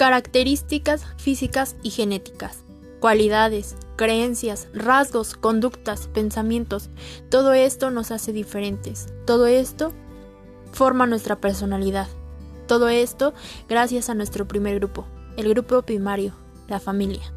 características físicas y genéticas, cualidades, creencias, rasgos, conductas, pensamientos. Todo esto nos hace diferentes. Todo esto forma nuestra personalidad. Todo esto gracias a nuestro primer grupo, el grupo primario, la familia.